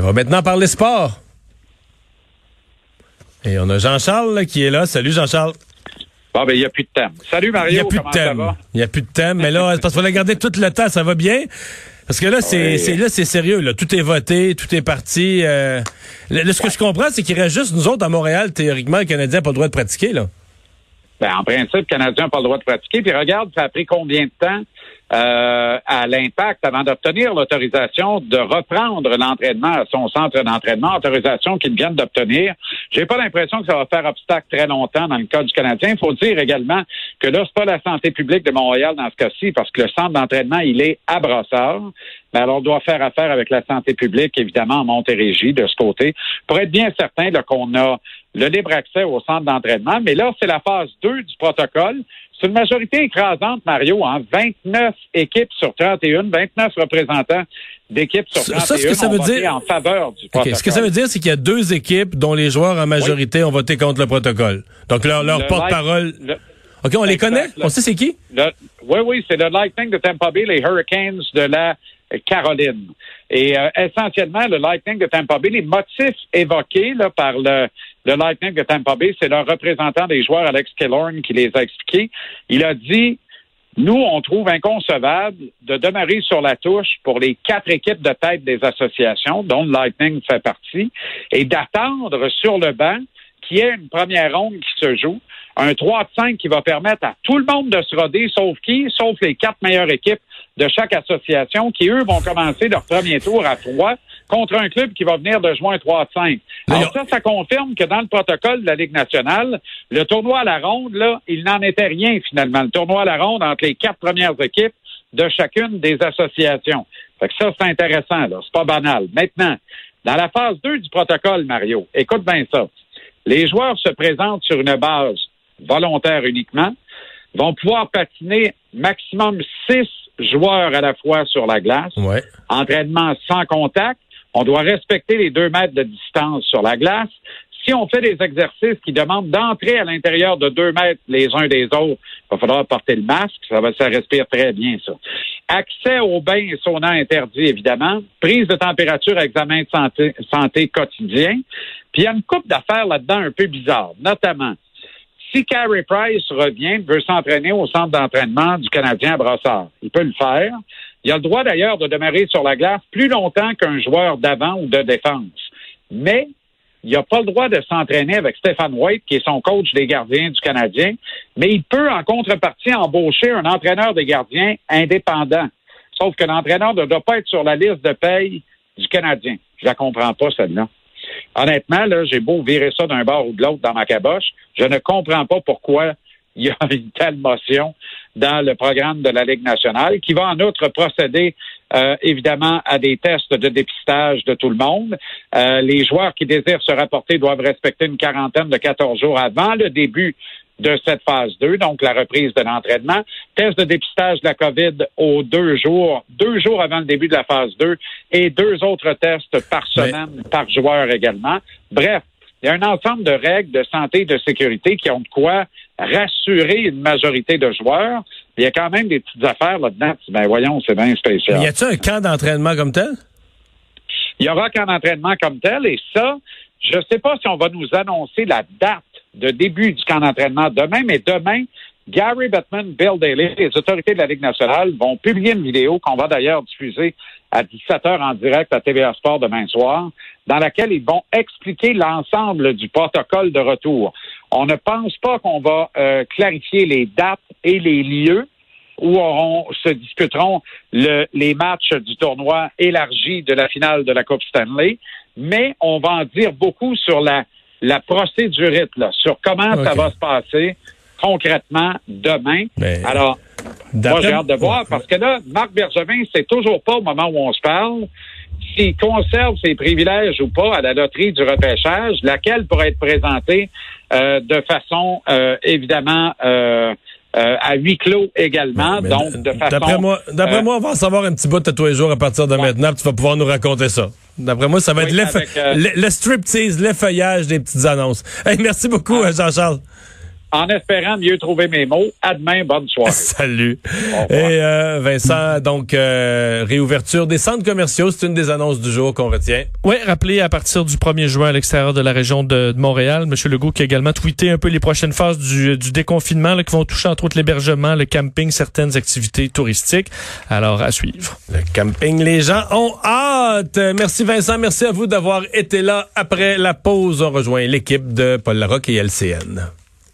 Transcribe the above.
on va maintenant parler sport. Et on a Jean-Charles qui est là. Salut Jean-Charles. Bon, ben, il n'y a plus de thème. Salut Mario. Il n'y a plus de thème. Il n'y a plus de thème. Mais là, parce faut la garder tout le temps. Ça va bien? Parce que là, c'est là, c'est sérieux. Là. Tout est voté, tout est parti. Euh... ce que je comprends, c'est qu'il reste juste nous autres à Montréal, théoriquement, le Canadien n'a pas le droit de pratiquer. là. Ben, en principe, le Canadien n'a pas le droit de pratiquer. Puis regarde, ça a pris combien de temps euh, à l'impact avant d'obtenir l'autorisation de reprendre l'entraînement à son centre d'entraînement, autorisation qu'ils viennent d'obtenir. J'ai pas l'impression que ça va faire obstacle très longtemps dans le cas du Canadien. Il faut dire également que là, c'est pas la santé publique de Montréal dans ce cas-ci, parce que le centre d'entraînement, il est à Brossard. Mais alors, on doit faire affaire avec la santé publique, évidemment, en Montérégie, de ce côté, pour être bien certain qu'on a le libre accès au centre d'entraînement. Mais là, c'est la phase 2 du protocole. C'est une majorité écrasante, Mario, hein? 29 équipes sur 31, 29 représentants d'équipes sur 31 ça, ce que ça veut dire... en faveur du protocole. Ce que ça veut dire, c'est qu'il y a deux équipes dont les joueurs en majorité ont voté contre le protocole. Donc leur, leur porte-parole... OK, on les connaît? On sait c'est qui? oui, oui, c'est le Lightning de Tampa Bay, les Hurricanes de la Caroline. Et euh, essentiellement, le Lightning de Tampa Bay, les motifs évoqués par le, Lightning de Tampa Bay, c'est le représentant des joueurs, Alex Killorn, qui les a expliqués. Il a dit nous, on trouve inconcevable de demeurer sur la touche pour les quatre équipes de tête des associations, dont le Lightning fait partie, et d'attendre sur le banc qu'il y ait une première ronde qui se joue, un 3 5 qui va permettre à tout le monde de se roder, sauf qui? Sauf les quatre meilleures équipes de chaque association qui, eux, vont commencer leur premier tour à trois contre un club qui va venir de juin 3 5. Alors ça, ça confirme que dans le protocole de la Ligue nationale, le tournoi à la ronde, là, il n'en était rien finalement. Le tournoi à la ronde entre les quatre premières équipes de chacune des associations. Fait que ça, c'est intéressant, là. C'est pas banal. Maintenant, dans la phase 2 du protocole, Mario, écoute bien ça. Les joueurs se présentent sur une base volontaire uniquement, vont pouvoir patiner maximum six joueurs à la fois sur la glace. Entraînement sans contact. On doit respecter les deux mètres de distance sur la glace. Si on fait des exercices qui demandent d'entrer à l'intérieur de deux mètres les uns des autres, il va falloir porter le masque. Ça va, ça respire très bien, ça. Accès aux bains et sauna interdit, évidemment. Prise de température, examen de santé, santé quotidien. Puis il y a une coupe d'affaires là-dedans un peu bizarre, notamment si Carey Price revient, veut s'entraîner au centre d'entraînement du Canadien à Brassard, il peut le faire. Il a le droit d'ailleurs de demeurer sur la glace plus longtemps qu'un joueur d'avant ou de défense. Mais il n'a pas le droit de s'entraîner avec Stéphane White, qui est son coach des gardiens du Canadien, mais il peut en contrepartie embaucher un entraîneur des gardiens indépendant. Sauf que l'entraîneur ne doit pas être sur la liste de paye du Canadien. Je la comprends pas, celle-là. Honnêtement, là, j'ai beau virer ça d'un bord ou de l'autre dans ma caboche, je ne comprends pas pourquoi il y a une telle motion dans le programme de la Ligue nationale, qui va en outre procéder euh, évidemment à des tests de dépistage de tout le monde. Euh, les joueurs qui désirent se rapporter doivent respecter une quarantaine de 14 jours avant le début de cette phase 2, donc la reprise de l'entraînement. Test de dépistage de la COVID aux deux jours, deux jours avant le début de la phase 2 et deux autres tests par semaine, par joueur également. Bref, il y a un ensemble de règles de santé et de sécurité qui ont de quoi rassurer une majorité de joueurs. Il y a quand même des petites affaires là-dedans. Ben voyons, c'est bien spécial. y a-t-il un camp d'entraînement comme tel? Il y aura un camp d'entraînement comme tel et ça, je ne sais pas si on va nous annoncer la date de début du camp d'entraînement demain, mais demain, Gary Bettman, Bill Daly, les autorités de la Ligue nationale vont publier une vidéo qu'on va d'ailleurs diffuser à 17h en direct à TVA Sport demain soir, dans laquelle ils vont expliquer l'ensemble du protocole de retour. On ne pense pas qu'on va euh, clarifier les dates et les lieux où se disputeront les matchs du tournoi élargi de la finale de la Coupe Stanley, mais on va en dire beaucoup sur la la procédurite, là, sur comment ça va se passer concrètement demain. Alors, moi, j'ai hâte de voir, parce que là, Marc Bergevin, c'est toujours pas au moment où on se parle s'il conserve ses privilèges ou pas à la loterie du repêchage, laquelle pourrait être présentée euh, de façon euh, évidemment euh, à huis clos également. donc, de façon. D'après moi, d'après moi, on va en savoir un petit bout de tous les jours à partir de maintenant. tu vas pouvoir nous raconter ça. D'après moi, ça va être le, le striptease, l'effeuillage des petites annonces. merci beaucoup, Jean-Charles. En espérant mieux trouver mes mots. À demain, bonne soirée. Salut. Et euh, Vincent, donc euh, réouverture des centres commerciaux, c'est une des annonces du jour qu'on retient. Oui, rappelez à partir du 1er juin à l'extérieur de la région de, Montréal, M. Legault qui a également tweeté un peu les prochaines phases du, déconfinement qui vont toucher entre autres l'hébergement, le camping, certaines activités touristiques. Alors à suivre. Le camping, les gens ont hâte. Merci Vincent, merci à vous d'avoir été là après la pause. On rejoint l'équipe de Paul Larocque et LCN.